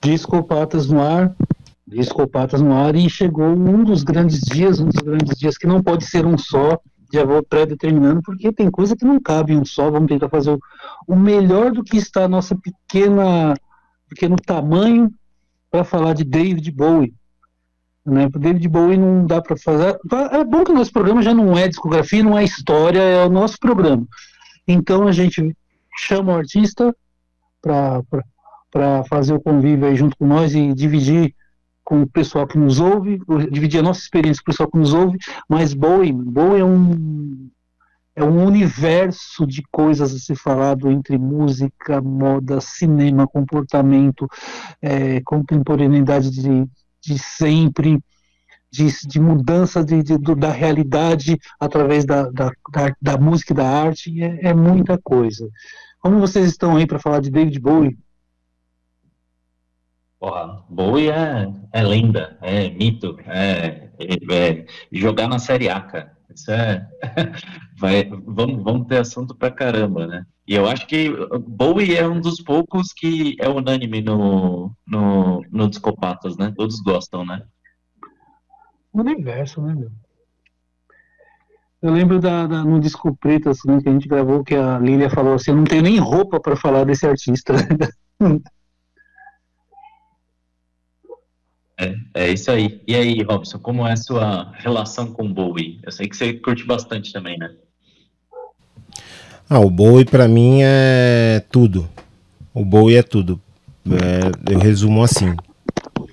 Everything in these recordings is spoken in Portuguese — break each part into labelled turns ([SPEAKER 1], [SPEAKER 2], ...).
[SPEAKER 1] Discopatas no ar, Discopatas no ar, e chegou um dos grandes dias, um dos grandes dias que não pode ser um só, já vou pré-determinando, porque tem coisa que não cabe em um só, vamos tentar fazer o, melhor do que está a nossa pequena, pequeno tamanho para falar de David Bowie. Né? David Bowie não dá para fazer. É bom que o nosso programa já não é discografia, não é história, é o nosso programa. Então a gente chama o artista para fazer o convívio aí junto com nós e dividir com o pessoal que nos ouve, dividir a nossa experiência com o pessoal que nos ouve, mas Bowie, Bowie é um é um universo de coisas a ser falado entre música, moda, cinema, comportamento, é, contemporaneidade de, de sempre, de, de mudança de, de, da realidade através da, da, da, da música e da arte, é, é muita coisa. Como vocês estão aí para falar de David Bowie?
[SPEAKER 2] Porra, Bowie é, é lenda, é mito, é, é, é, jogar na Série A, cara. Isso é. Vai, vamos, vamos ter assunto pra caramba, né? E eu acho que Bowie é um dos poucos que é unânime no, no, no Discopatas, né? Todos gostam, né?
[SPEAKER 1] O universo, né, meu? Eu lembro da, da, no disco preto assim, que a gente gravou que a Lilia falou assim, eu não tenho nem roupa para falar desse artista.
[SPEAKER 2] É, é isso aí. E aí, Robson, como é a sua relação com o Bowie? Eu sei que você curte bastante também, né?
[SPEAKER 3] Ah, o Bowie para mim é tudo. O Bowie é tudo. É, eu resumo assim.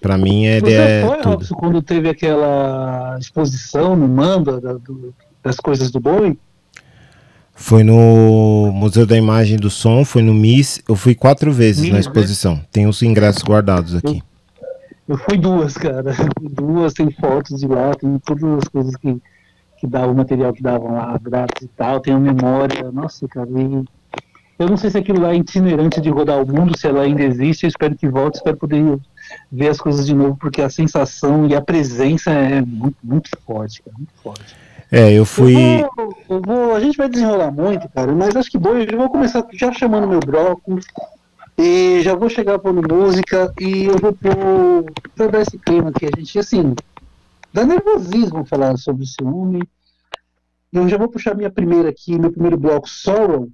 [SPEAKER 3] Para mim ele Você é foi, tudo. Robson,
[SPEAKER 1] quando teve aquela exposição no Manda da, do, das coisas do Bowie?
[SPEAKER 3] Foi no Museu da Imagem do Som, foi no MIS. Eu fui quatro vezes na né? exposição. Né? Tem os ingressos guardados aqui.
[SPEAKER 1] Eu fui duas, cara. Duas, tem fotos de lá, tem todas as coisas que, que davam, o material que davam lá grátis e tal, tenho memória. Nossa, cara, e eu não sei se aquilo lá é itinerante de rodar o mundo, se ela ainda existe, eu espero que volte, espero poder ver as coisas de novo, porque a sensação e a presença é muito, muito forte, cara, muito forte.
[SPEAKER 3] É, eu fui. Eu
[SPEAKER 1] vou, eu vou, a gente vai desenrolar muito, cara, mas acho que bom, eu vou começar já chamando meu bloco, e já vou chegar por música e eu vou pôr todo esse clima que a gente, assim, dá nervosismo falar sobre ciúme. Eu já vou puxar minha primeira aqui, meu primeiro bloco, Sorrow,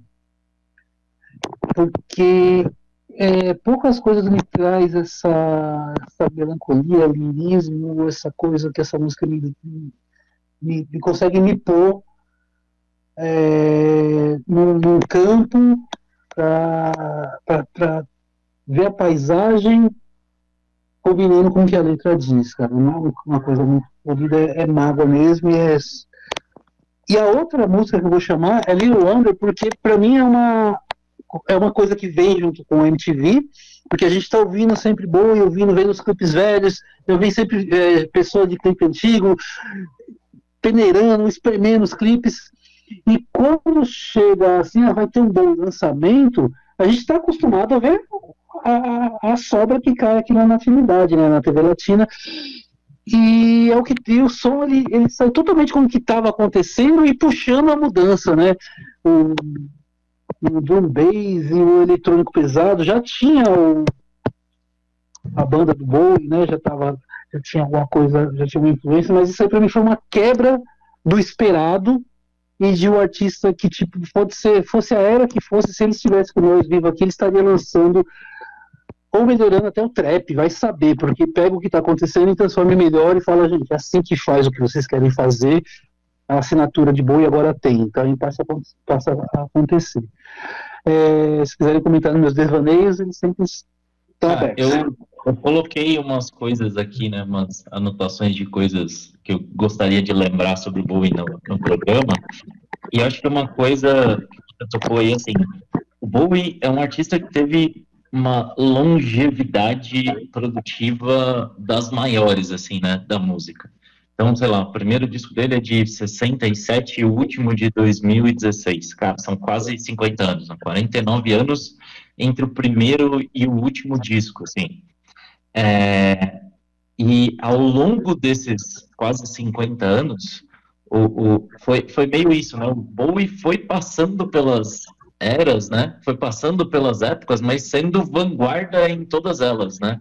[SPEAKER 1] porque é, poucas coisas me traz essa, essa melancolia, lirismo, essa coisa que essa música me, me, me consegue me pôr é, num, num campo para ver a paisagem combinando com o que a letra diz, cara. Não é uma coisa muito polida, é, é mágoa mesmo. E, é... e a outra música que eu vou chamar é Little Wonder, porque para mim é uma, é uma coisa que vem junto com o MTV, porque a gente está ouvindo sempre boa e ouvindo, vendo os clipes velhos, eu venho sempre é, pessoa de clipe antigo, peneirando, espremendo os clipes, e quando chega assim, vai ter um bom lançamento, a gente está acostumado a ver a, a, sobra que cai aqui na natividade, né, na TV Latina. E é o que tem, o som ele, ele sai totalmente com o que estava acontecendo e puxando a mudança, né? O, o drum bass e o eletrônico pesado já tinha o, a banda do Bowie, né? Já tava, já tinha alguma coisa, já tinha uma influência, mas isso aí para mim foi uma quebra do esperado e de um artista que tipo pode ser fosse a era que fosse se ele estivesse com nós vivo aqui ele estaria lançando ou melhorando até o trap vai saber porque pega o que está acontecendo e transforma em melhor e fala gente é assim que faz o que vocês querem fazer a assinatura de boi agora tem então passa, passa a acontecer. É, se quiserem comentar nos meus devaneios eles sempre estão ah, abertos.
[SPEAKER 2] eu, eu coloquei umas coisas aqui né umas anotações de coisas que eu gostaria de lembrar sobre o Bowie no, no programa. E acho que uma coisa que tocou aí, assim, o Bowie é um artista que teve uma longevidade produtiva das maiores, assim, né, da música. Então, sei lá, o primeiro disco dele é de 67 e o último de 2016. Cara, são quase 50 anos, 49 anos entre o primeiro e o último disco, assim. É, e ao longo desses quase 50 anos, o, o, foi, foi meio isso, né? O Bowie foi passando pelas, eras, né? Foi passando pelas épocas, mas sendo vanguarda em todas elas, né?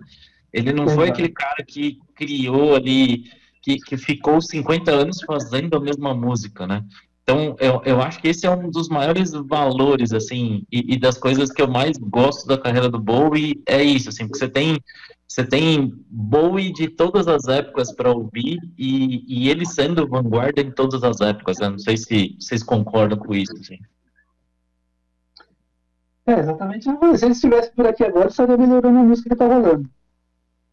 [SPEAKER 2] Ele não foi aquele cara que criou ali, que, que ficou 50 anos fazendo a mesma música, né? Então, eu, eu acho que esse é um dos maiores valores, assim, e, e, das coisas que eu mais gosto da carreira do Bowie, é isso, assim, porque você tem, você tem Bowie de todas as épocas para ouvir, e, e ele sendo vanguarda em todas as épocas, né? Não sei se vocês concordam com isso, assim.
[SPEAKER 4] É, exatamente. Se ele estivesse por aqui agora, estaria melhorando a música que tá rolando.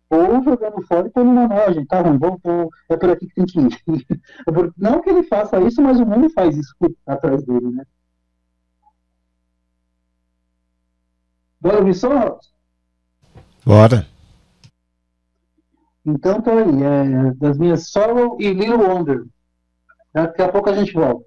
[SPEAKER 4] Ou jogando fora e pondo uma nova, tá ruim, vamos, vamos, é por aqui que tem que ir. Não que ele faça isso, mas o mundo faz isso atrás dele, né? Bora ouvir só?
[SPEAKER 3] Bora.
[SPEAKER 4] Então tá aí, é, das minhas Sorrow e Little Wonder. Daqui a pouco a gente volta.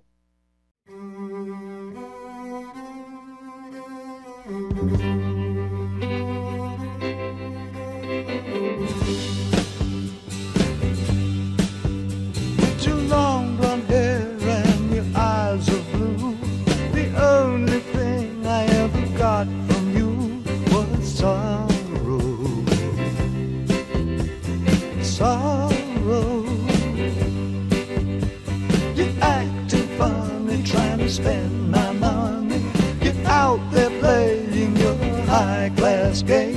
[SPEAKER 1] cascade.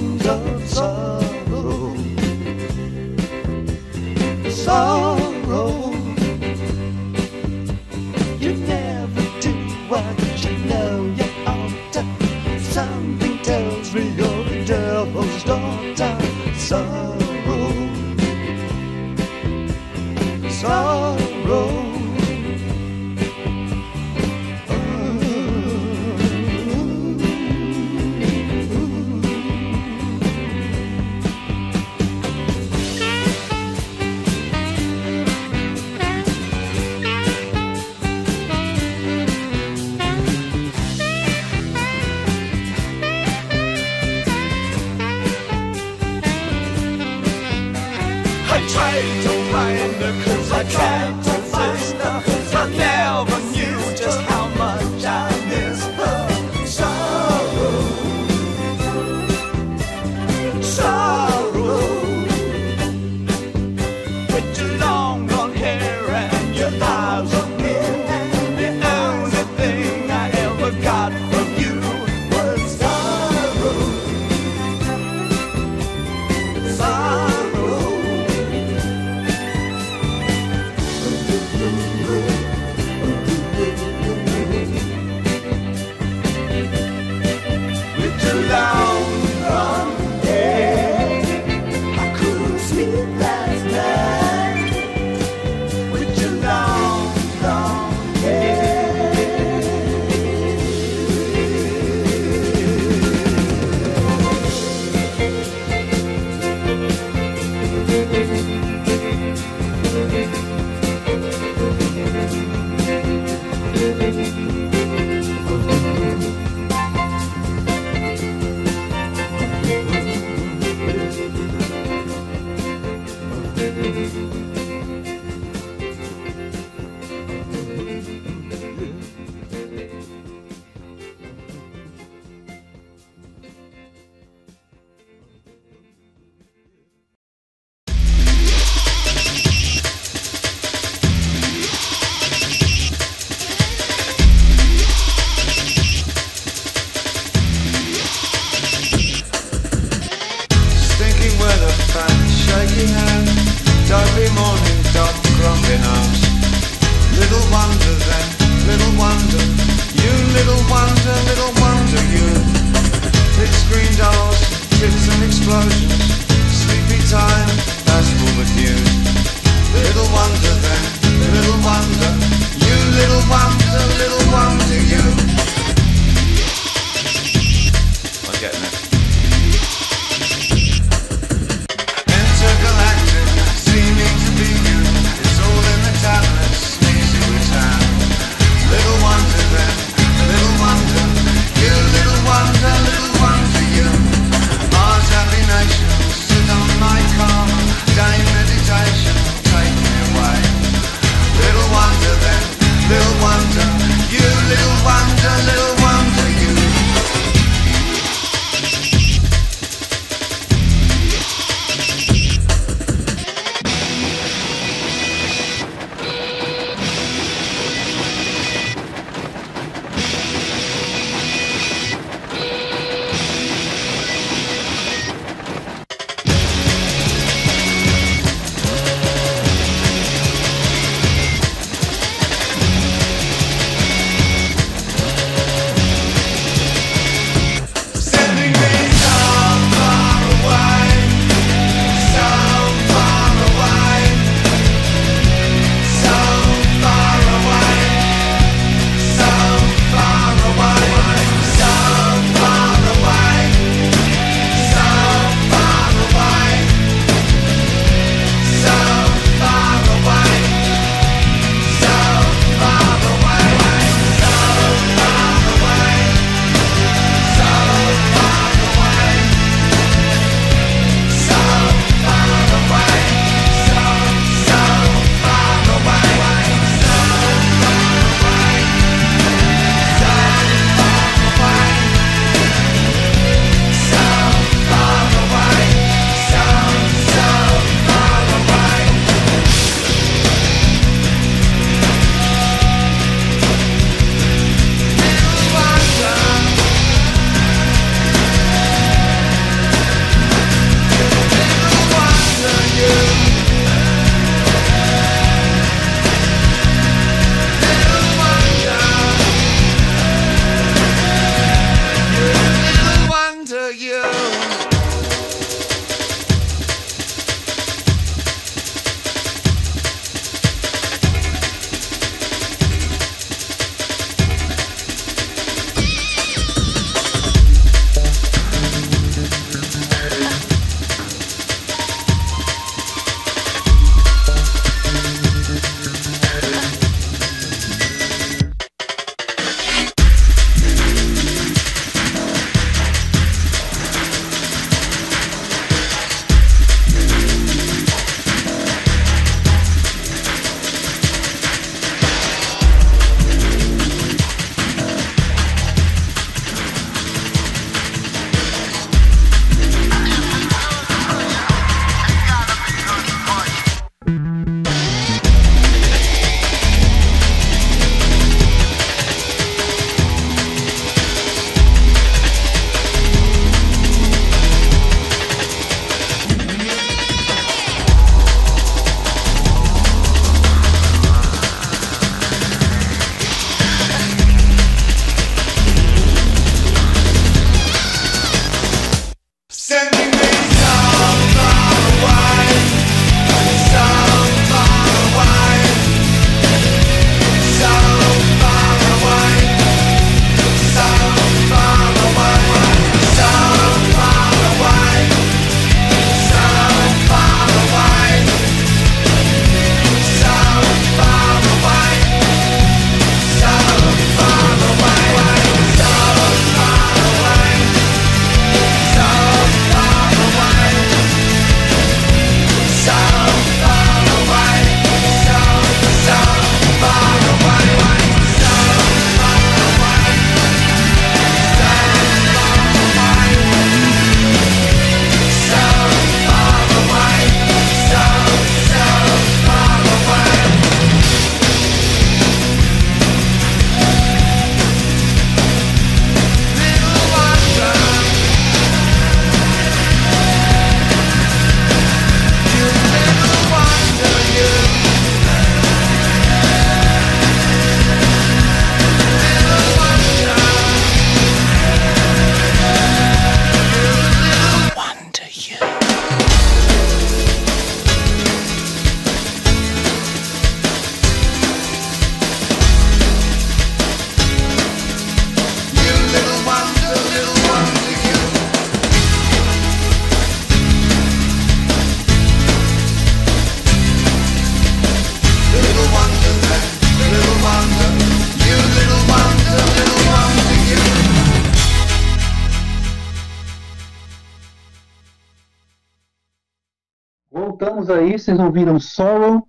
[SPEAKER 1] Vocês ouviram Sorrow,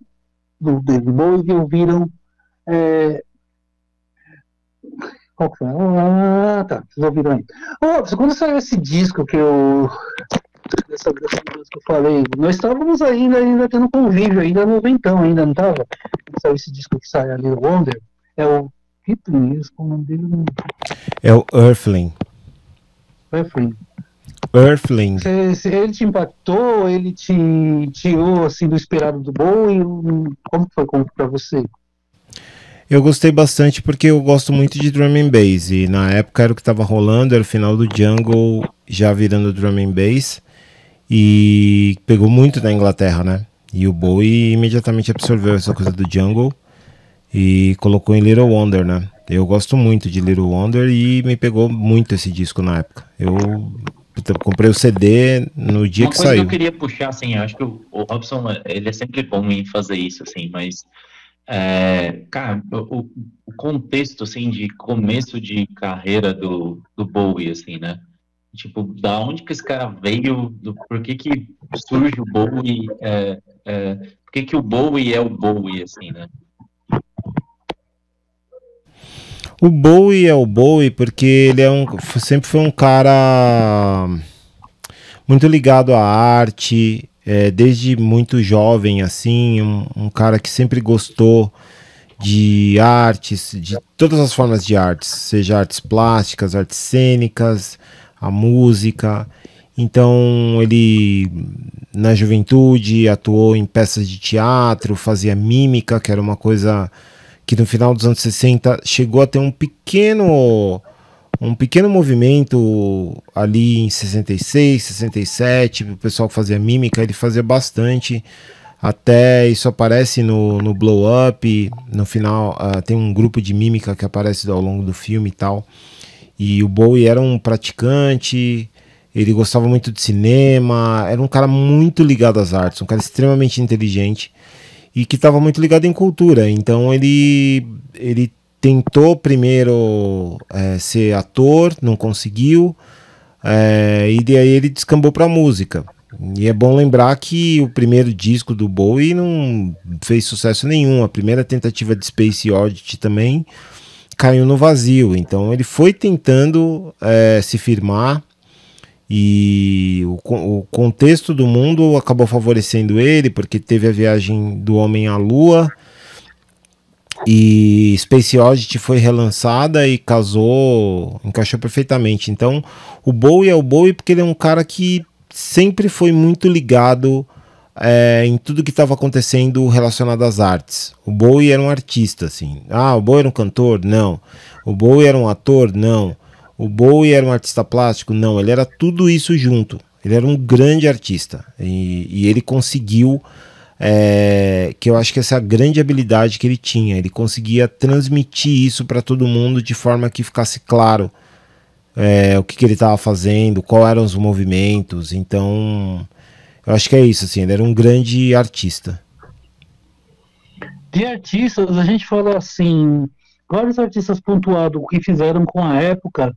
[SPEAKER 1] do David Bowie, e ouviram. É... Qual que foi? Ah, tá, vocês ouviram aí. Oh, quando saiu esse disco que eu. Dessa, dessa que eu falei, nós estávamos ainda, ainda tendo convívio, ainda no Ventão, ainda não estava? Saiu esse disco que sai ali, Wonder, é o. Ripley, o nome dele.
[SPEAKER 3] É o Earthling.
[SPEAKER 1] Earthling.
[SPEAKER 3] Earthling.
[SPEAKER 1] Ele te impactou, ele te tirou assim do esperado do Bowie? Como foi para você?
[SPEAKER 3] Eu gostei bastante porque eu gosto muito de drum and bass e na época era o que estava rolando, era o final do Jungle já virando drum and bass e pegou muito na Inglaterra, né? E o Bowie imediatamente absorveu essa coisa do Jungle e colocou em Little Wonder, né? Eu gosto muito de Little Wonder e me pegou muito esse disco na época. Eu eu comprei o CD no dia
[SPEAKER 2] Uma
[SPEAKER 3] que
[SPEAKER 2] coisa
[SPEAKER 3] saiu.
[SPEAKER 2] que eu queria puxar, assim, acho que o, o Robson, ele é sempre bom em fazer isso, assim, mas, é, cara, o, o, contexto, assim, de começo de carreira do, do Bowie, assim, né? Tipo, da onde que esse cara veio, do, por que que surge o Bowie, é, é, por que que o Bowie é o Bowie, assim, né?
[SPEAKER 3] O Bowie é o Bowie porque ele é um, sempre foi um cara muito ligado à arte, é, desde muito jovem, assim, um, um, cara que sempre gostou de artes, de todas as formas de artes, seja artes plásticas, artes cênicas, a música. Então ele na juventude atuou em peças de teatro, fazia mímica, que era uma coisa que no final dos anos 60 chegou a ter um pequeno um pequeno movimento ali em 66, 67, o pessoal fazia mímica, ele fazia bastante. Até isso aparece no, no Blow Up. No final, uh, tem um grupo de mímica que aparece ao longo do filme e tal. E o Bowie era um praticante, ele gostava muito de cinema, era um cara muito ligado às artes, um cara extremamente inteligente e que estava muito ligado em cultura. Então ele, ele tentou primeiro é, ser ator, não conseguiu, é, e daí ele descambou para música. E é bom lembrar que o primeiro disco do Bowie não fez sucesso nenhum. A primeira tentativa de Space Oddity também caiu no vazio. Então ele foi tentando é, se firmar e o, o, contexto do mundo acabou favorecendo ele, porque teve a viagem do homem à lua. E Space Oddity foi relançada e casou, encaixou perfeitamente. Então, o Bowie é o Bowie porque ele é um cara que sempre foi muito ligado é, em tudo que estava acontecendo relacionado às artes. O Bowie era um artista, assim. Ah, o Bowie era um cantor? Não. O Bowie era um ator? Não. O Bowie era um artista plástico? Não, ele era tudo isso junto. Ele era um grande artista e, e ele conseguiu, é, que eu acho que essa é a grande habilidade que ele tinha. Ele conseguia transmitir isso para todo mundo de forma que ficasse claro é, o que, que ele estava fazendo, quais eram os movimentos. Então, eu acho que é isso. Assim, ele era um grande artista.
[SPEAKER 1] De artistas, a gente fala assim, vários artistas pontuados o que fizeram com a época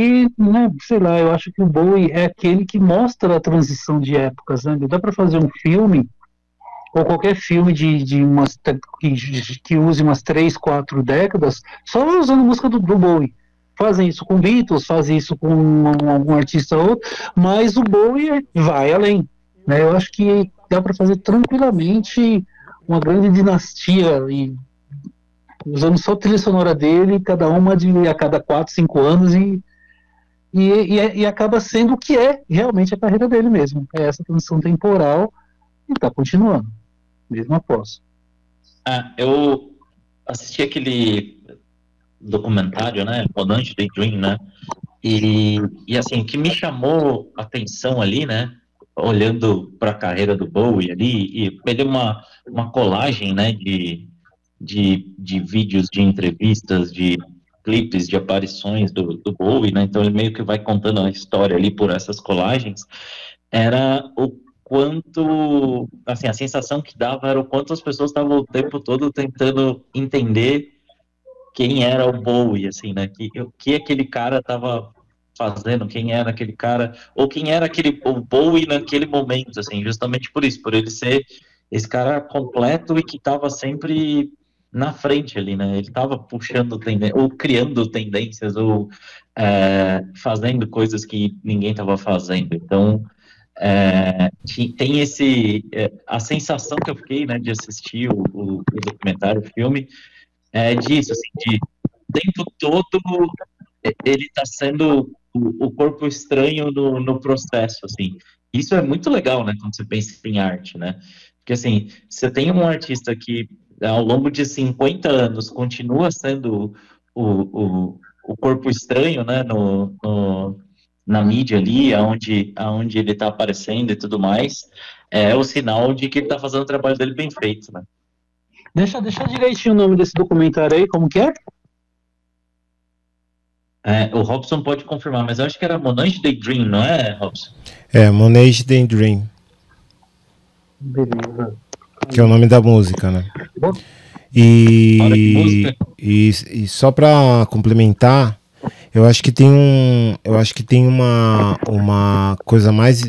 [SPEAKER 1] e, né, sei lá, eu acho que o Bowie é aquele que mostra a transição de épocas, né? Dá para fazer um filme, ou qualquer filme de, de umas, que, que use umas três, quatro décadas, só usando música do, do Bowie. Fazem isso com Beatles, fazem isso com algum artista ou outro, mas o Bowie vai além. Né? Eu acho que dá para fazer tranquilamente uma grande dinastia e usando só a trilha sonora dele, cada uma de a cada quatro, cinco anos e e, e, e, acaba sendo o que é realmente a carreira dele mesmo. É essa transição temporal e está continuando, mesmo após.
[SPEAKER 2] Ah, eu assisti aquele documentário, né, Rodante Daydream, né, e, e assim, o que me chamou a atenção ali, né, olhando para a carreira do Bowie ali, e ele uma, uma colagem, né, de, de, de vídeos, de entrevistas, de clipes de aparições do, do Bowie, né? Então ele meio que vai contando a história ali por essas colagens. Era o quanto, assim, a sensação que dava era o quanto as pessoas estavam o tempo todo tentando entender quem era o Bowie, assim, né? Que, o que aquele cara estava fazendo, quem era aquele cara, ou quem era aquele o Bowie naquele momento, assim, justamente por isso, por ele ser esse cara completo e que estava sempre na frente ali, né? Ele estava puxando tendências, ou criando tendências, ou é, fazendo coisas que ninguém estava fazendo. Então, é, tem esse é, a sensação que eu fiquei, né, de assistir o, o, o documentário, o filme, é disso, assim, de o tempo todo ele está sendo o, o, corpo estranho no, no processo, assim. Isso é muito legal, né, quando você pensa em arte, né? Porque, assim, você tem um artista que, ao longo de 50 anos, continua sendo o, o, o corpo estranho, né, no, no na mídia ali, aonde, aonde ele está aparecendo e tudo mais, é o sinal de que ele está fazendo o trabalho dele bem feito, né?
[SPEAKER 1] Deixa, deixa direitinho o nome desse documentário aí, como que é?
[SPEAKER 2] É, o Robson pode confirmar, mas eu acho que era Monange Daydream, não é, Robson?
[SPEAKER 3] É, Monange Daydream. Beleza. Que é o nome da música, né? E, e, e só para complementar, eu acho que tem um, eu acho que tem uma, uma coisa mais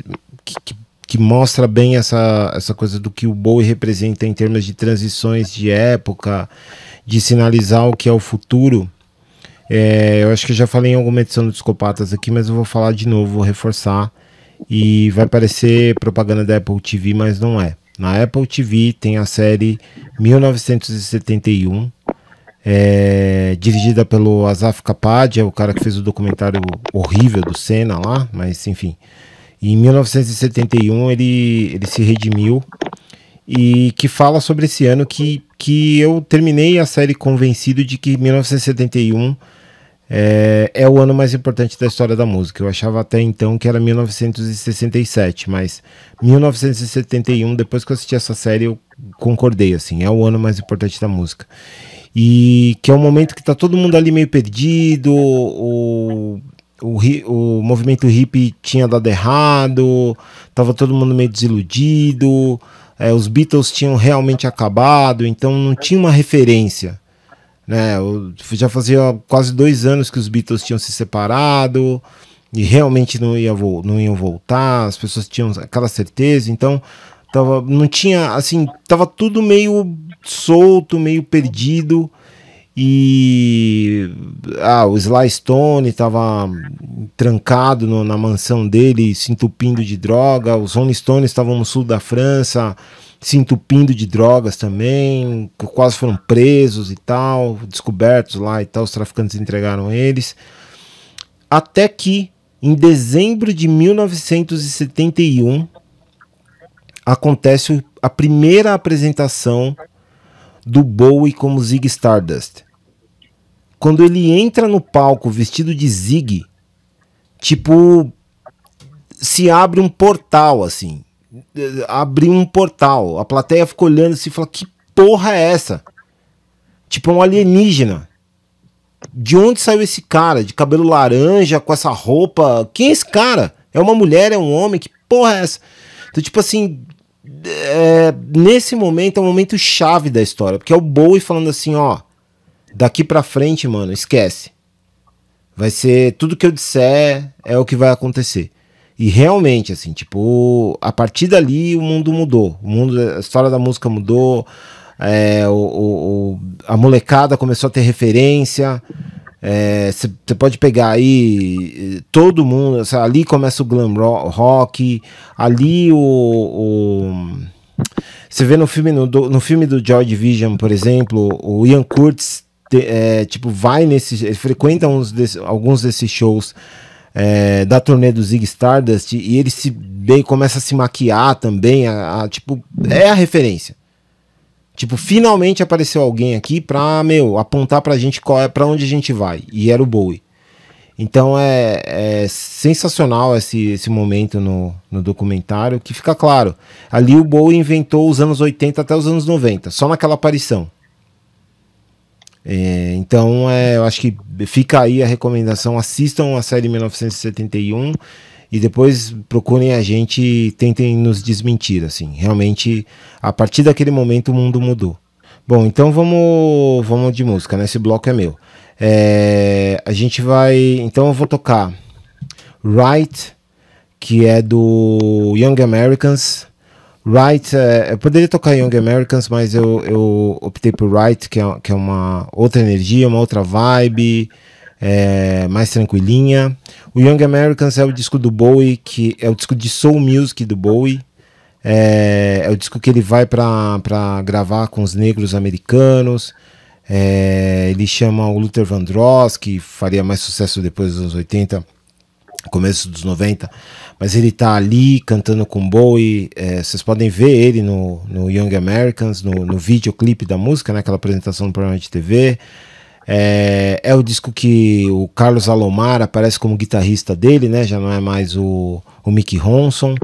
[SPEAKER 3] que, que, que, mostra bem essa, essa coisa do que o Bowie representa em termos de transições de época, de sinalizar o que é o futuro. É, eu acho que eu já falei em alguma edição do Discopatas aqui, mas eu vou falar de novo, vou reforçar. E vai parecer propaganda da Apple TV, mas não é. Na Apple TV tem a série 1971, é, dirigida pelo Azaf Kapadia, o cara que fez o documentário horrível do Senna lá, mas enfim. Em 1971 ele, ele se redimiu e que fala sobre esse ano que, que eu terminei a série convencido de que 1971 é, é, o ano mais importante da história da música. Eu achava até então que era 1967, mas 1971, depois que eu assisti essa série, eu concordei, assim, é o ano mais importante da música. E que é um momento que tá todo mundo ali meio perdido, o, o, o movimento hippie tinha dado errado, tava todo mundo meio desiludido, é, os Beatles tinham realmente acabado, então não tinha uma referência né? Já fazia quase dois anos que os Beatles tinham se separado e realmente não, ia, não iam voltar, as pessoas tinham aquela certeza, então tava, não tinha, assim, tava tudo meio solto, meio perdido e ah, o Sly Stone estava trancado no, na mansão dele, se entupindo de droga, os Rolling Stones estavam no sul da França, se entupindo de drogas também, quase foram presos e tal, descobertos lá e tal, os traficantes entregaram eles. Até que, em dezembro de 1971, acontece a primeira apresentação do Bowie como Zig Stardust. Quando ele entra no palco vestido de Zig, tipo, se abre um portal assim abriu um portal. A plateia ficou olhando assim e falou: Que porra é essa? Tipo, um alienígena. De onde saiu esse cara? De cabelo laranja, com essa roupa? Quem é esse cara? É uma mulher? É um homem? Que porra é essa? Então, tipo assim, é, nesse momento é um momento chave da história, porque é o Bowie falando assim: ó, daqui pra frente, mano, esquece. Vai ser tudo que eu disser é o que vai acontecer. E realmente, assim, tipo, a partir dali o mundo mudou. O mundo, a história da música mudou. É, o, o, a molecada começou a ter referência. Você é, pode pegar aí todo mundo. Ali começa o glam rock. Ali o. Você vê no filme, no, no filme do Joy Division, por exemplo, o Ian Curtis é, tipo, vai nesse. Frequenta uns desse, alguns desses shows é, da turnê do Zig Stardust e ele se bem começa a se maquiar também, a, a, tipo, é a referência. Tipo, finalmente apareceu alguém aqui pra, meu, apontar pra gente qual é, pra onde a gente vai. E era o Bowie. Então é, é sensacional esse, esse momento no, no documentário, que fica claro. Ali o Bowie inventou os anos 80 até os anos 90, só naquela aparição. É, então, é, eu acho que fica aí a recomendação: assistam a série 1971 e depois procurem a gente e tentem nos desmentir. Assim, realmente, a partir daquele momento o mundo mudou. Bom, então vamos, vamos de música, né? Esse bloco é meu. É, a gente vai. Então eu vou tocar Right, que é do Young Americans. Right, é, eu poderia tocar Young Americans, mas eu, eu optei por Right, que é, que é uma outra energia, uma outra vibe, é, mais tranquilinha. O Young Americans é o disco do Bowie, que é o disco de soul music do Bowie. É, é o disco que ele vai para gravar com os negros americanos. É, ele chama o Luther Vandross, que faria mais sucesso depois dos anos 80, começo dos 90 mas ele tá ali cantando com Bowie. É, vocês podem ver ele no, no Young Americans, no, no videoclipe da música, né, aquela apresentação no programa de TV. É, é, o disco que o Carlos Alomar aparece como guitarrista dele, né? Já não é mais o, o Mickey Ronson,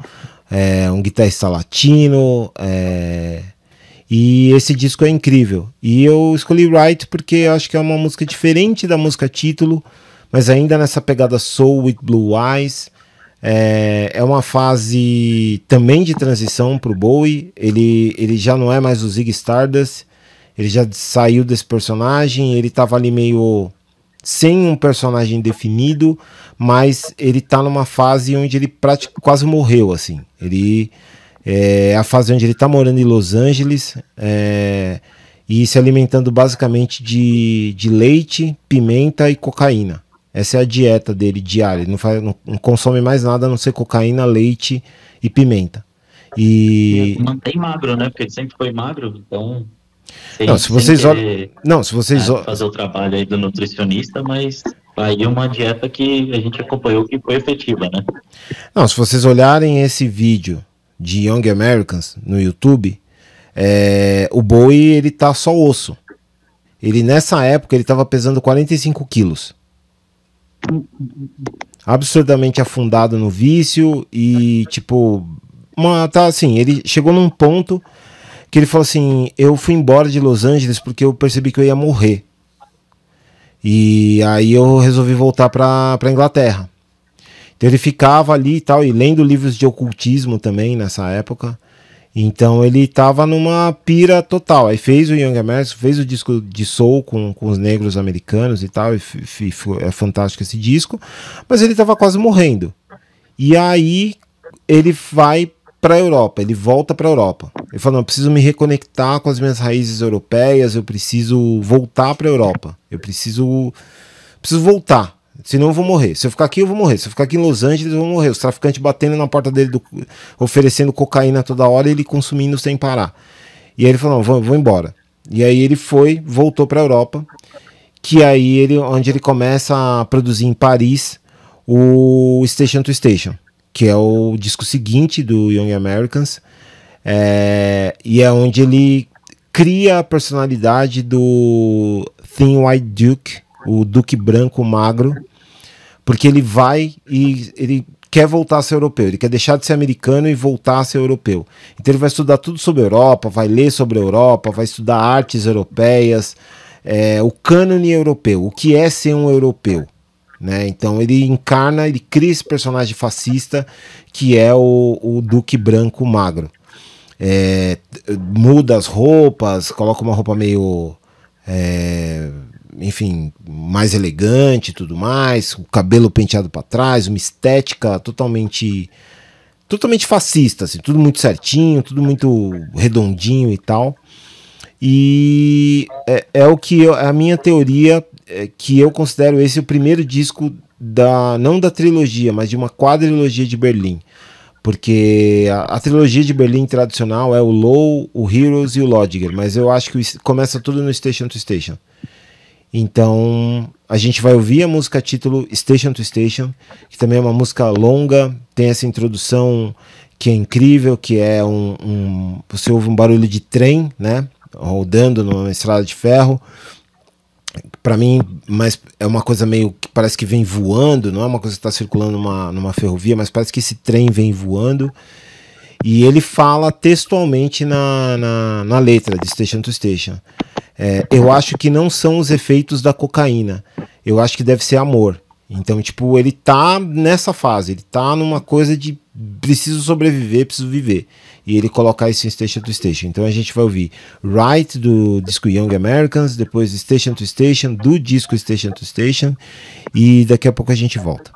[SPEAKER 3] é um guitarrista latino. É, e esse disco é incrível. E eu escolhi Right porque acho que é uma música diferente da música título, mas ainda nessa pegada Soul with Blue Eyes. É, é uma fase também de transição para o Bowie. Ele, ele já não é mais o Zig Stardust. Ele já saiu desse personagem. Ele estava ali meio sem um personagem definido, mas ele está numa fase onde ele quase morreu assim. Ele é a fase onde ele está morando em Los Angeles é, e se alimentando basicamente de, de leite, pimenta e cocaína. Essa é a dieta dele diária. Ele não, faz, não, não consome mais nada a não ser cocaína, leite e pimenta. E.
[SPEAKER 2] mantém magro, né? Porque ele sempre foi magro, então.
[SPEAKER 3] Sem, não, se vocês olham. Não, se vocês
[SPEAKER 2] é, fazer o trabalho aí do nutricionista, mas aí é uma dieta que a gente acompanhou que foi efetiva, né?
[SPEAKER 3] Não, se vocês olharem esse vídeo de Young Americans no YouTube, é, o boi ele tá só osso. Ele nessa época ele estava pesando 45 quilos absurdamente afundado no vício e tipo uma tá assim ele chegou num ponto que ele falou assim eu fui embora de Los Angeles porque eu percebi que eu ia morrer. E aí eu resolvi voltar para para Inglaterra. Então ele ficava ali e tal e lendo livros de ocultismo também nessa época então ele estava numa pira total. Aí fez o Young Americans, fez o disco de soul com, com os negros americanos e tal. E é fantástico esse disco. Mas ele estava quase morrendo. E aí ele vai para a Europa, ele volta para a Europa. Ele falou: não, eu preciso me reconectar com as minhas raízes europeias, eu preciso voltar para a Europa. Eu preciso preciso voltar. Senão eu vou morrer. Se eu ficar aqui, eu vou morrer. Se eu ficar aqui em Los Angeles, eu vou morrer. Os traficantes batendo na porta dele, do, oferecendo cocaína toda hora e ele consumindo sem parar. E aí ele falou: vou, vou embora. E aí ele foi, voltou para a Europa, que aí ele, onde ele começa a produzir em Paris o Station to Station, que é o disco seguinte do Young Americans, é, e é onde ele cria a personalidade do Thin White Duke, o Duque Branco Magro, porque ele vai e ele quer voltar a ser europeu, ele quer deixar de ser americano e voltar a ser europeu. Então ele vai estudar tudo sobre a Europa, vai ler sobre a Europa, vai estudar artes europeias, é, o cânone europeu, o que é ser um europeu. Né? Então ele encarna, ele cria esse personagem fascista que é o, o Duque Branco Magro. É, muda as roupas, coloca uma roupa meio. É, enfim, mais elegante e tudo mais, o cabelo penteado para trás, uma estética totalmente totalmente fascista, assim, tudo muito certinho, tudo muito redondinho e tal. E é, é o que eu, a minha teoria é que eu considero esse o primeiro disco da não da trilogia, mas de uma quadrilogia de Berlim. Porque a, a, trilogia de Berlim tradicional é o Low, o Heroes e o Lodiger, mas eu acho que começa tudo no Station to Station. Então a gente vai ouvir a música título Station to Station, que também é uma música longa, tem essa introdução que é incrível, que é um, um você ouve um barulho de trem, né, rodando numa estrada de ferro. Para mim, mas é uma coisa meio que parece que vem voando, não é uma coisa que está circulando numa, numa ferrovia, mas parece que esse trem vem voando. E ele fala textualmente na, na, na letra de Station to Station. É, eu acho que não são os efeitos da cocaína. Eu acho que deve ser amor. Então, tipo, ele tá nessa fase, ele tá numa coisa de preciso sobreviver, preciso viver. E ele colocar isso em Station to Station. Então a gente vai ouvir Right do disco Young Americans, depois Station to Station do disco Station to Station, e daqui a pouco a gente volta.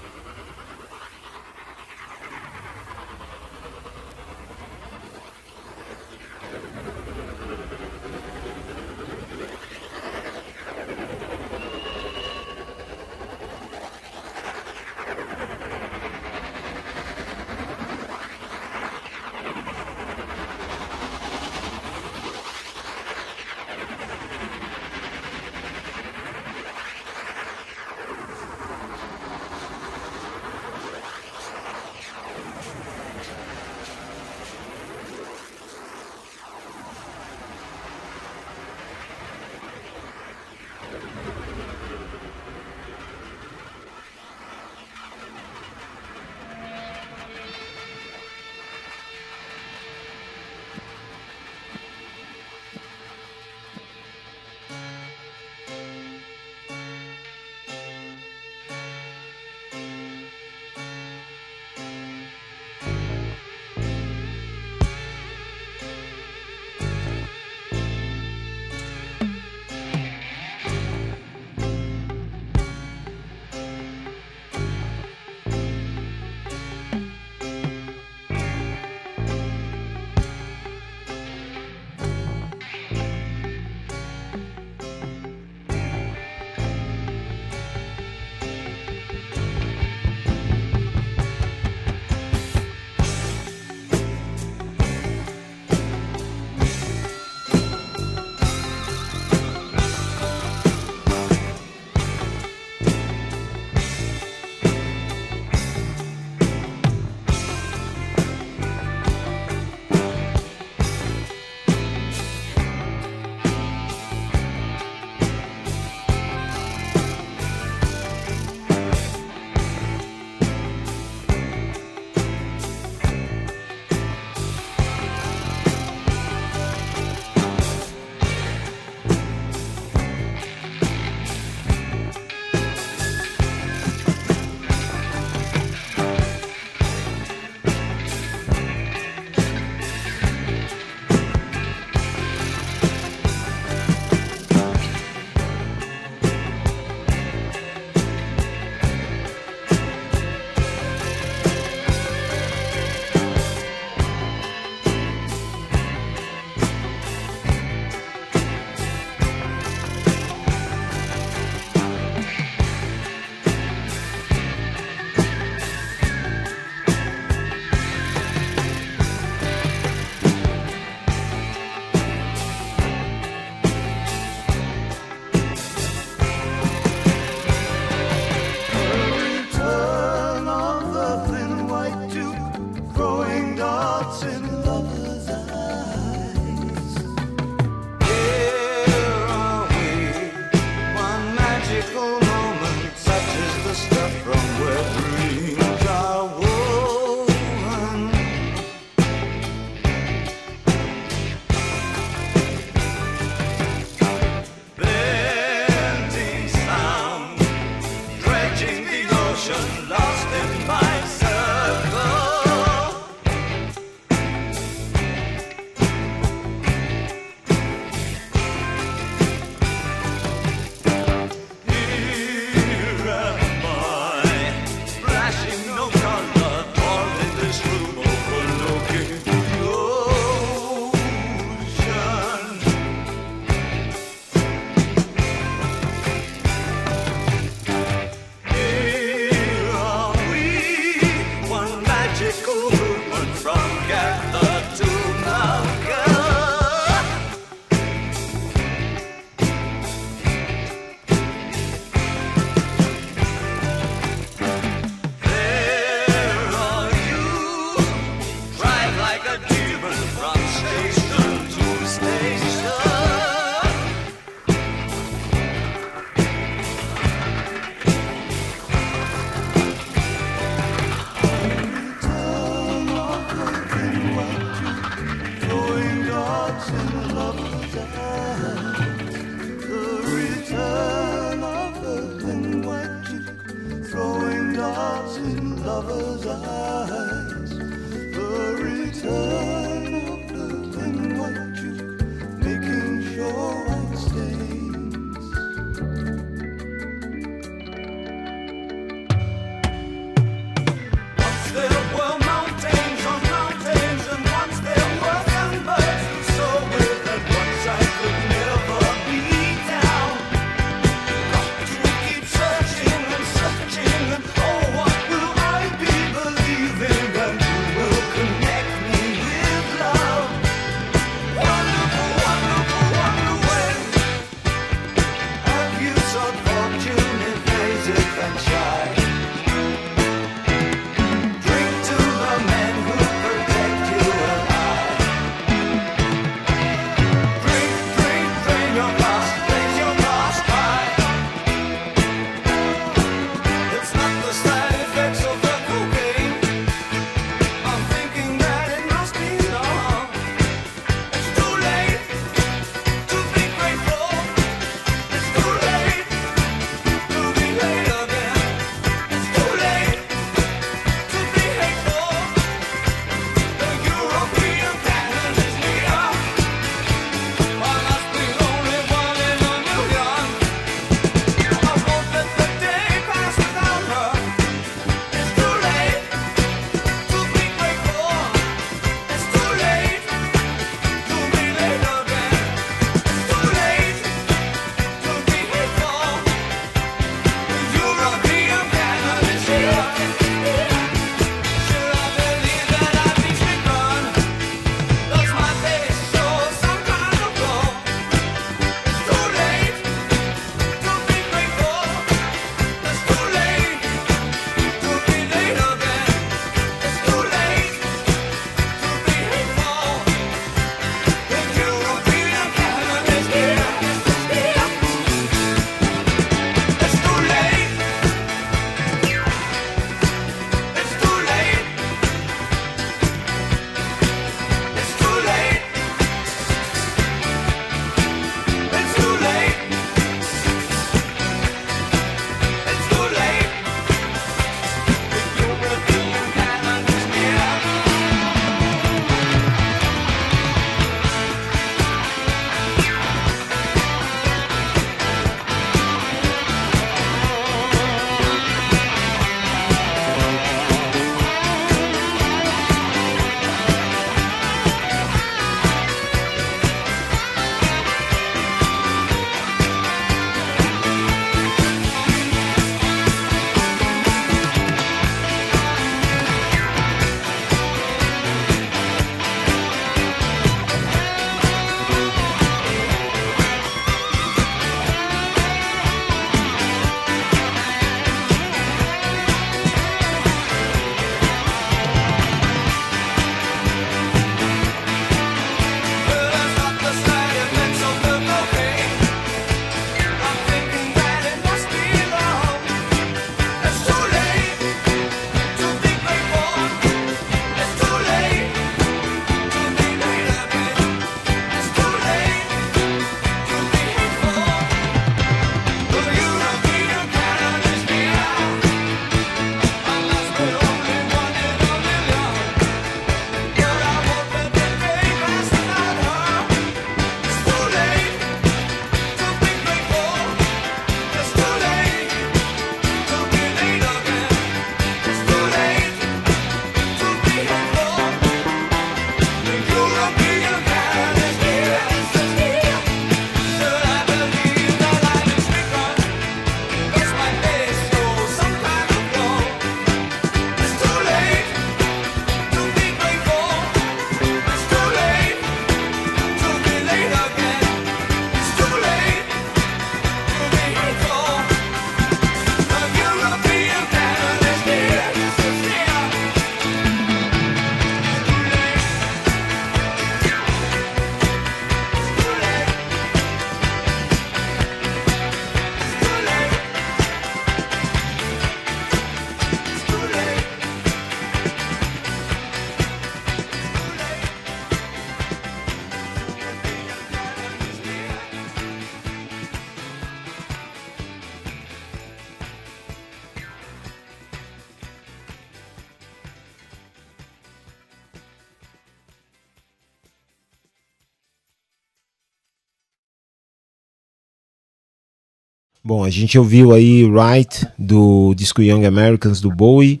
[SPEAKER 3] A gente ouviu aí Right do disco Young Americans do Bowie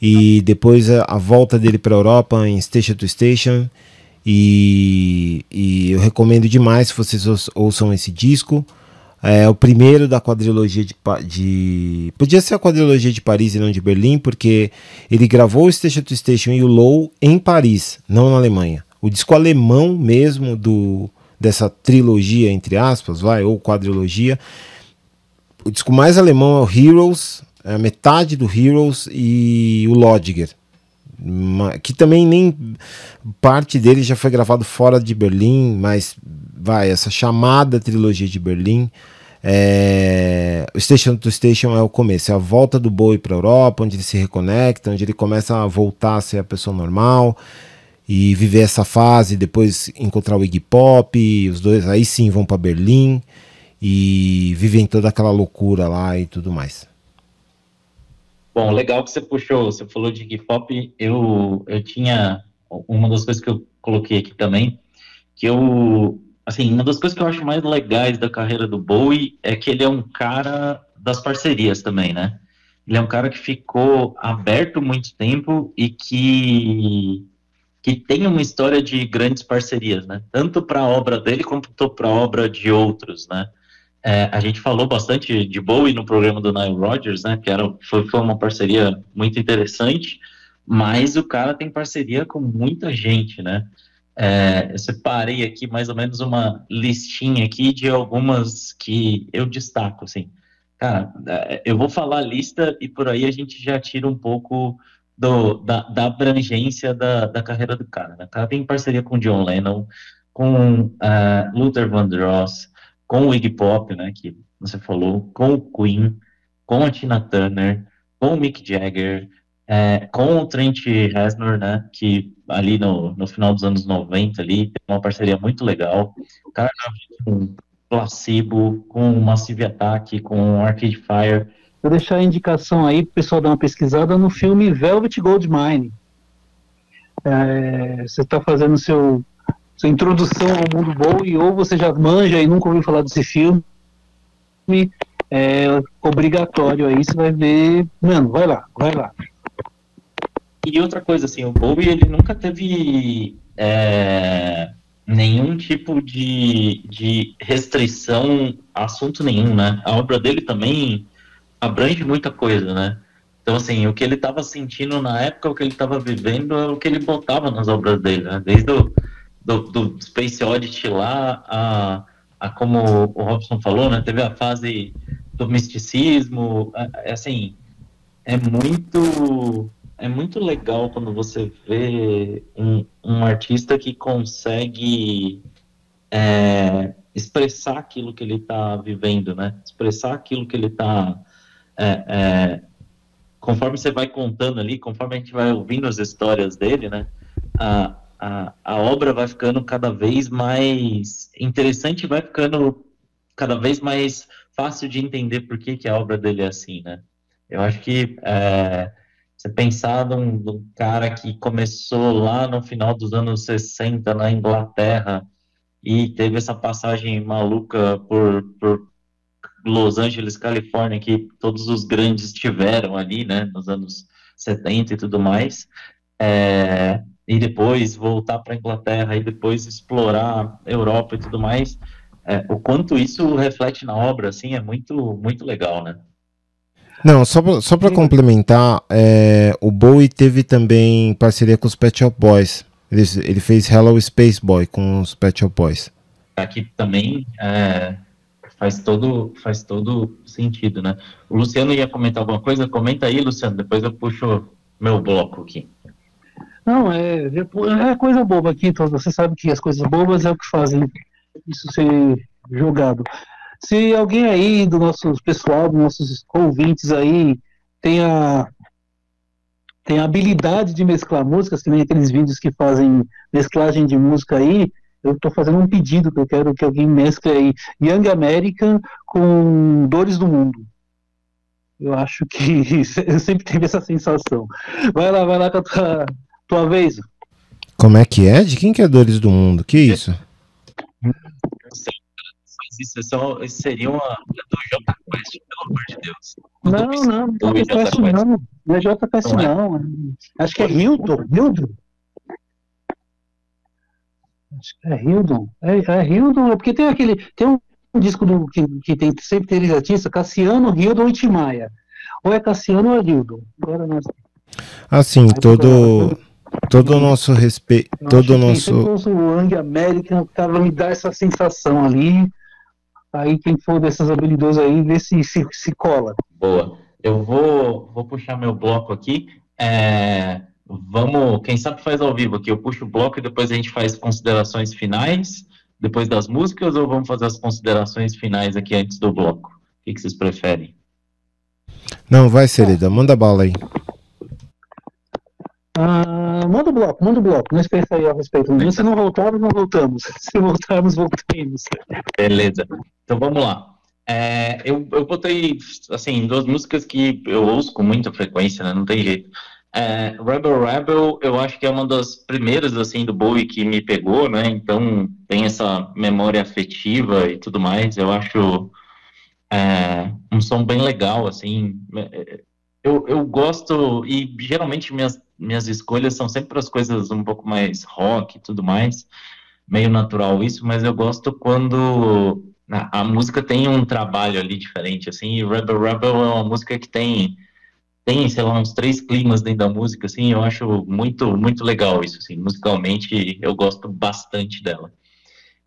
[SPEAKER 3] e depois a, a volta dele para a Europa em Station to Station e, e eu recomendo demais se vocês ouç- ouçam esse disco. É o primeiro da quadrilogia de, de. Podia ser a quadrilogia de Paris e não de Berlim, porque ele gravou o Station to Station e o Low em Paris, não na Alemanha. O disco alemão mesmo do dessa trilogia, entre aspas, vai, ou quadrilogia. O disco mais alemão é o Heroes, é a metade do Heroes e o Lodiger. Ma- Que também nem parte dele já foi gravado fora de Berlim, mas vai, essa chamada trilogia de Berlim. É, o Station to Station é o começo, é a volta do Bowie para a Europa, onde ele se reconecta, onde ele começa a voltar a ser a pessoa normal e viver essa fase, depois encontrar o Iggy Pop, os dois aí sim vão para Berlim e vivem toda aquela loucura lá e tudo mais.
[SPEAKER 2] Bom, legal que você puxou, você falou de hip hop, eu, eu tinha uma das coisas que eu coloquei aqui também, que eu, assim, uma das coisas que eu acho mais legais da carreira do Bowie é que ele é um cara das parcerias também, né? Ele é um cara que ficou aberto muito tempo e que que tem uma história de grandes parcerias, né? Tanto para a obra dele quanto para a obra de outros, né? É, a gente falou bastante de Bowie no programa do Nile Rodgers, né? Que era, foi, foi uma parceria muito interessante, mas o cara tem parceria com muita gente, né? É, eu separei aqui mais ou menos uma listinha aqui de algumas que eu destaco, assim. Cara, é, eu vou falar a lista e por aí a gente já tira um pouco do, da, da abrangência da, da carreira do cara. Né? O cara tem parceria com John Lennon, com ah, Luther Vandross, com o Iggy Pop, né, que você falou, com o Queen, com a Tina Turner, com o Mick Jagger, é, com o Trent Reznor, né, que ali no, no final dos anos 90 ali, tem uma parceria muito legal. O cara com Placebo, com Massive Attack, com Arcade Fire,
[SPEAKER 1] Vou deixar a indicação aí pro pessoal dar uma pesquisada no filme Velvet Goldmine. É, você está fazendo seu, sua introdução ao mundo Bowie, ou você já manja e nunca ouviu falar desse filme, é obrigatório aí, você vai ver. Mano, vai lá, vai lá.
[SPEAKER 2] E outra coisa, assim, o Bowie, ele nunca teve é, nenhum tipo de, de restrição a assunto nenhum, né? A obra dele também abrange muita coisa, né? Então, assim, o que ele estava sentindo na época, o que ele estava vivendo, é o que ele botava nas obras dele, né? Desde o do, do Space Oddity lá, a, a como o Robson falou, né? Teve a fase do misticismo, é, é assim, é muito é muito legal quando você vê um, um artista que consegue é, expressar aquilo que ele está vivendo, né? Expressar aquilo que ele está. É, é, conforme você vai contando ali, conforme a gente vai ouvindo as histórias dele, né? A, a, a obra vai ficando cada vez mais interessante, vai ficando cada vez mais fácil de entender por que, que a obra dele é assim, né? Eu acho que é, você pensar num, num cara que começou lá no final dos anos 60 na Inglaterra e teve essa passagem maluca por, por Los Angeles, Califórnia, que todos os grandes tiveram ali, né, nos anos 70 e tudo mais, é, e depois voltar para a Inglaterra e depois explorar a Europa e tudo mais, é, o quanto isso reflete na obra, assim, é muito, muito legal, né?
[SPEAKER 3] Não, só pra, só pra complementar, é, o Bowie teve também parceria com os Pet Shop Boys. Ele, ele fez Hello Space Boy com os Pet Shop Boys.
[SPEAKER 2] Aqui também é, faz todo faz todo sentido, né? O Luciano ia comentar alguma coisa? Comenta aí, Luciano, depois eu puxo meu bloco aqui.
[SPEAKER 1] Não, é, é coisa boba aqui, então você sabe que as coisas bobas é o que fazem isso ser jogado. Se alguém aí do nosso pessoal, dos nossos ouvintes aí, tem a, tem a habilidade de mesclar músicas, que nem aqueles vídeos que fazem mesclagem de música aí, eu estou fazendo um pedido que eu quero que alguém mescle aí Young American com Dores do Mundo. Eu acho que eu sempre tive essa sensação. Vai lá, vai lá com a tua, tua vez.
[SPEAKER 3] Como é que é? De quem que é Dores do Mundo? Que isso?
[SPEAKER 2] Mas isso, é só, isso seria uma do Jota amor de Deus.
[SPEAKER 1] Não, não, não é JKS
[SPEAKER 2] quase.
[SPEAKER 1] não. Não é JKS
[SPEAKER 2] Não é?
[SPEAKER 1] não. Acho que é Hildon. Hildon. Acho que é Hildon. É, é Hildon, é porque tem aquele. Tem um disco do, que, que tem sempre três artistas, Cassiano, Hildon e Timaya. Ou é Cassiano ou é Hildon. Agora nós.
[SPEAKER 3] Assim, todo todo o nosso respeito, todo o nosso
[SPEAKER 1] Ang American, tava me dar essa sensação ali. Aí quem for dessas habilidosas aí, vê se, se, se cola.
[SPEAKER 2] Boa. Eu vou, vou puxar meu bloco aqui. É, vamos, quem sabe faz ao vivo aqui. Eu puxo o bloco e depois a gente faz considerações finais, depois das músicas, ou vamos fazer as considerações finais aqui antes do bloco? O que, que vocês preferem?
[SPEAKER 3] Não, vai, Sereda, manda bala aí.
[SPEAKER 1] Ah, manda o bloco, manda o bloco. Não pensa aí a respeito. Se não voltarmos, não voltamos. Se voltarmos, voltemos.
[SPEAKER 2] Beleza. Então vamos lá. É, eu, eu botei, assim, duas músicas que eu ouço com muita frequência, né? Não tem jeito. É, Rebel Rebel, eu acho que é uma das primeiras, assim, do Bowie que me pegou, né? Então tem essa memória afetiva e tudo mais. Eu acho é, um som bem legal, assim. Eu, eu gosto, e geralmente minhas, minhas escolhas são sempre as coisas um pouco mais rock e tudo mais, meio natural isso, mas eu gosto quando a, a música tem um trabalho ali diferente, assim, e Rebel Rebel é uma música que tem, tem, sei lá, uns três climas dentro da música, assim, eu acho muito, muito legal isso, assim, musicalmente eu gosto bastante dela.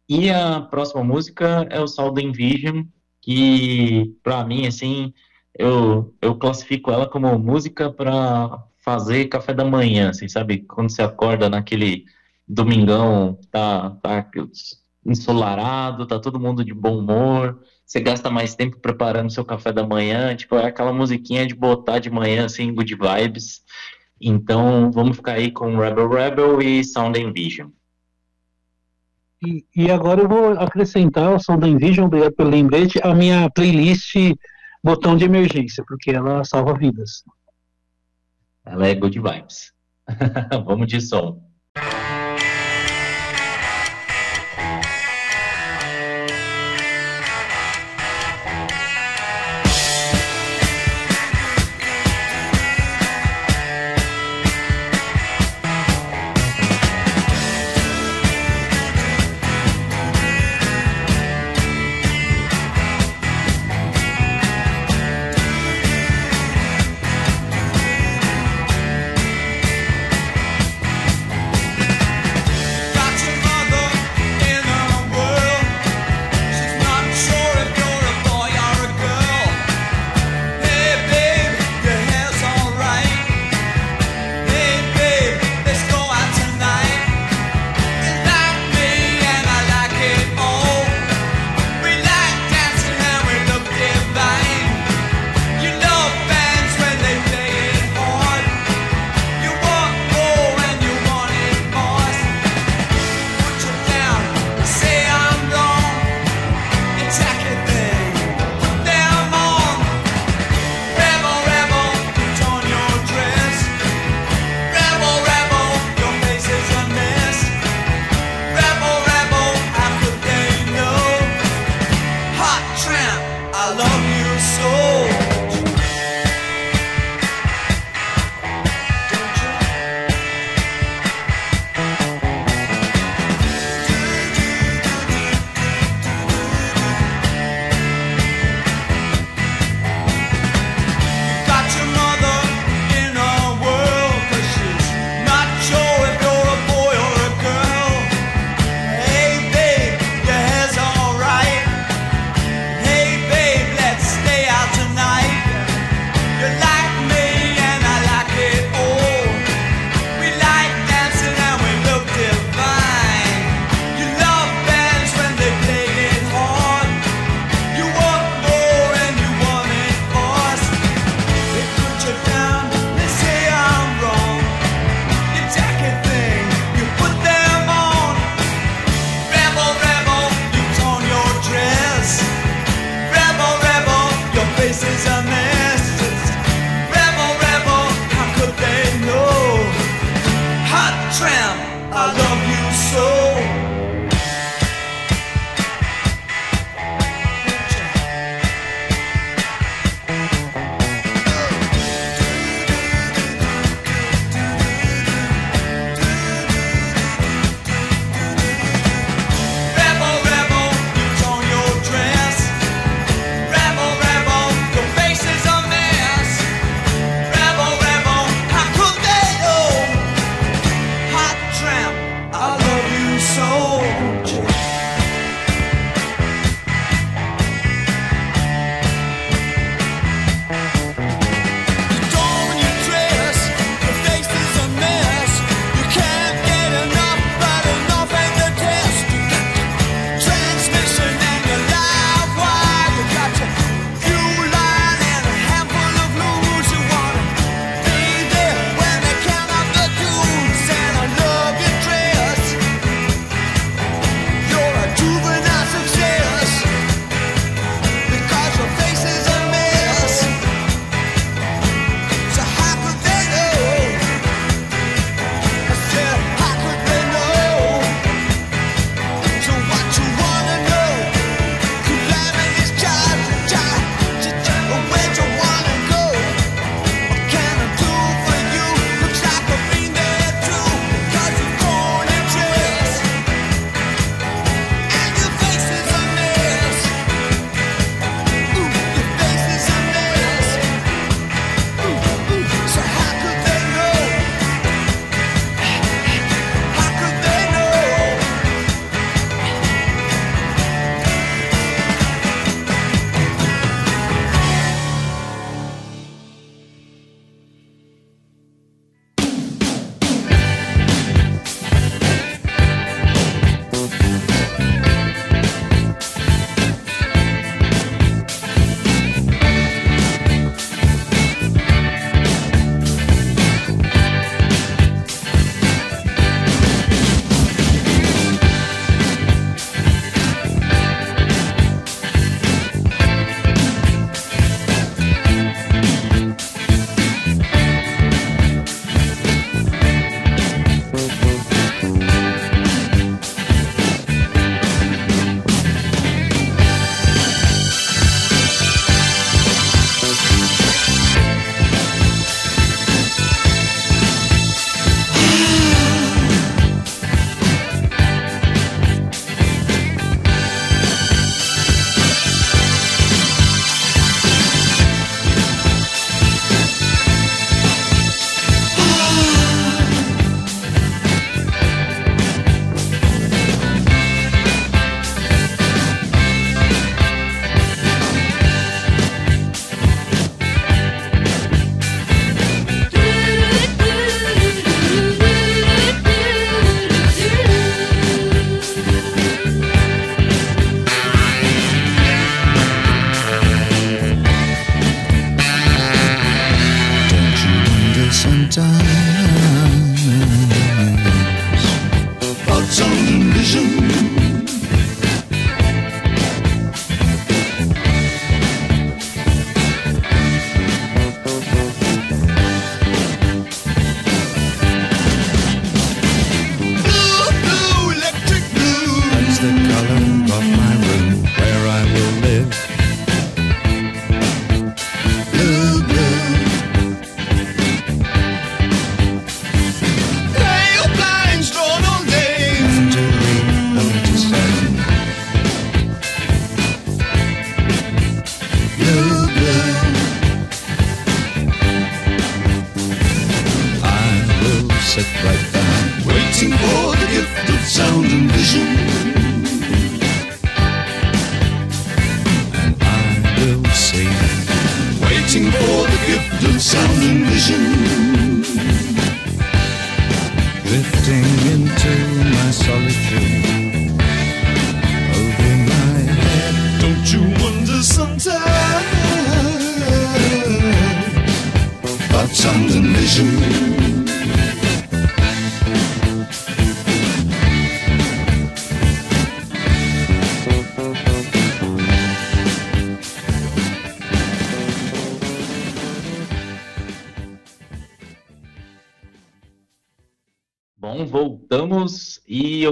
[SPEAKER 2] E a próxima música é o Southern Vision, que pra mim, assim, eu, eu classifico ela como música para fazer café da manhã, assim, sabe? Quando você acorda naquele domingão, tá, tá ensolarado, tá todo mundo de bom humor, você gasta mais tempo preparando seu café da manhã, tipo, é aquela musiquinha de botar de manhã, assim, good vibes. Então, vamos ficar aí com Rebel Rebel e Sound Vision.
[SPEAKER 1] E, e agora eu vou acrescentar o som da Envision, obrigado pelo lembrete, a minha playlist botão de emergência, porque ela salva vidas.
[SPEAKER 2] Ela é good vibes. vamos de som.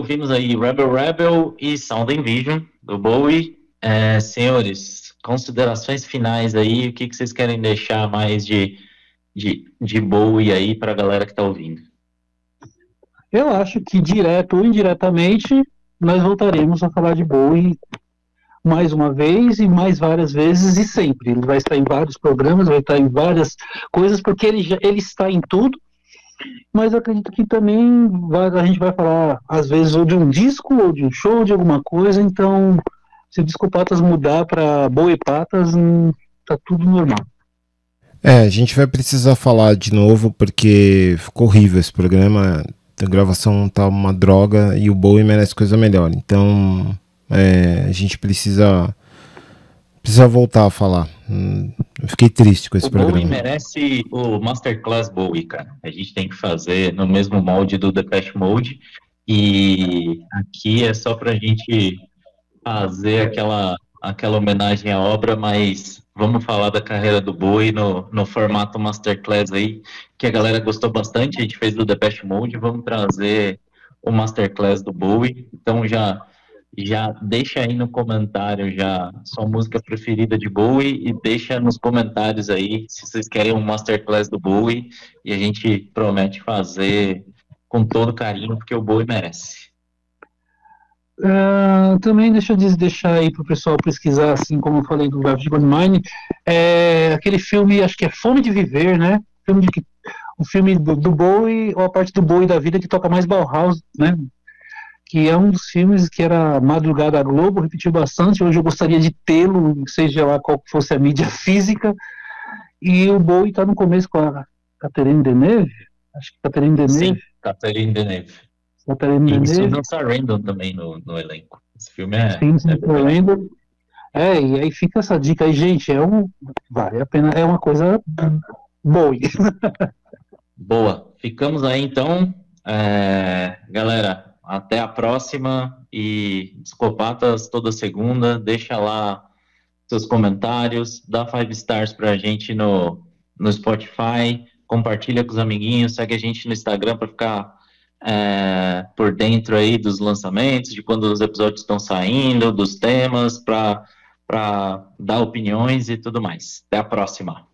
[SPEAKER 2] Ouvimos aí Rebel Rebel e Sound Vision do Bowie. É, senhores, considerações finais aí, o que, que vocês querem deixar mais de, de, de Bowie aí para a galera que está ouvindo?
[SPEAKER 1] Eu acho que direto ou indiretamente nós voltaremos a falar de Bowie mais uma vez e mais várias vezes e sempre. Ele vai estar em vários programas, vai estar em várias coisas, porque ele, já, ele está em tudo. Mas acredito que também vai- a gente vai falar, às vezes, ou de um disco, ou de um show, de alguma coisa. Então, se o Disco Patas mudar para Bowie Patas, hum, tá tudo normal.
[SPEAKER 3] É, a gente vai precisar falar de novo porque ficou horrível esse programa. A gravação tá uma droga e o Bowie merece coisa melhor. Então, é, a gente precisa precisa voltar a falar. Hum, fiquei triste com esse
[SPEAKER 2] o Bowie
[SPEAKER 3] programa.
[SPEAKER 2] merece o Masterclass Bowie, cara. A gente tem que fazer no mesmo molde do Depeche Mode. E aqui é só pra gente fazer aquela, aquela homenagem à obra, mas vamos falar da carreira do Bowie no, no formato Masterclass aí, que a galera gostou bastante. A gente fez do Depeche Mode, vamos trazer o Masterclass do Bowie. Então já já deixa aí no comentário já sua música preferida de Bowie e deixa nos comentários aí se vocês querem um masterclass do Bowie e a gente promete fazer com todo carinho porque o Bowie merece.
[SPEAKER 1] Ah, também deixa eu deixar aí pro pessoal pesquisar, assim como eu falei do Rapid Mine, é aquele filme, acho que é Fome de Viver, né? Filme de, o filme do, do Bowie, ou a parte do Bowie da vida que toca mais Bauhaus, né? Que é um dos filmes que era Madrugada Globo, repetiu bastante, hoje eu gostaria de tê-lo, seja lá qual fosse a mídia física, e o Bowie tá no começo com a Catherine Deneuve, acho que Catherine
[SPEAKER 2] Sim,
[SPEAKER 1] Deneuve,
[SPEAKER 2] Catherine Deneuve.
[SPEAKER 1] Catherine
[SPEAKER 2] E
[SPEAKER 1] Deneuve,
[SPEAKER 2] Susan Sarandon também no, no elenco. Esse filme é,
[SPEAKER 1] Sim, sim,
[SPEAKER 2] é.
[SPEAKER 1] É, e aí fica essa dica aí, gente, é um, vale a pena, é uma coisa boa.
[SPEAKER 2] boa. Ficamos aí então. É, galera, até a próxima e Discopatas toda segunda. Deixa lá seus comentários, dá five stars pra gente no, no Spotify, compartilha com os amiguinhos, segue a gente no Instagram para ficar é, por dentro aí dos lançamentos, de quando os episódios estão saindo, dos temas, para dar opiniões e tudo mais. Até a próxima.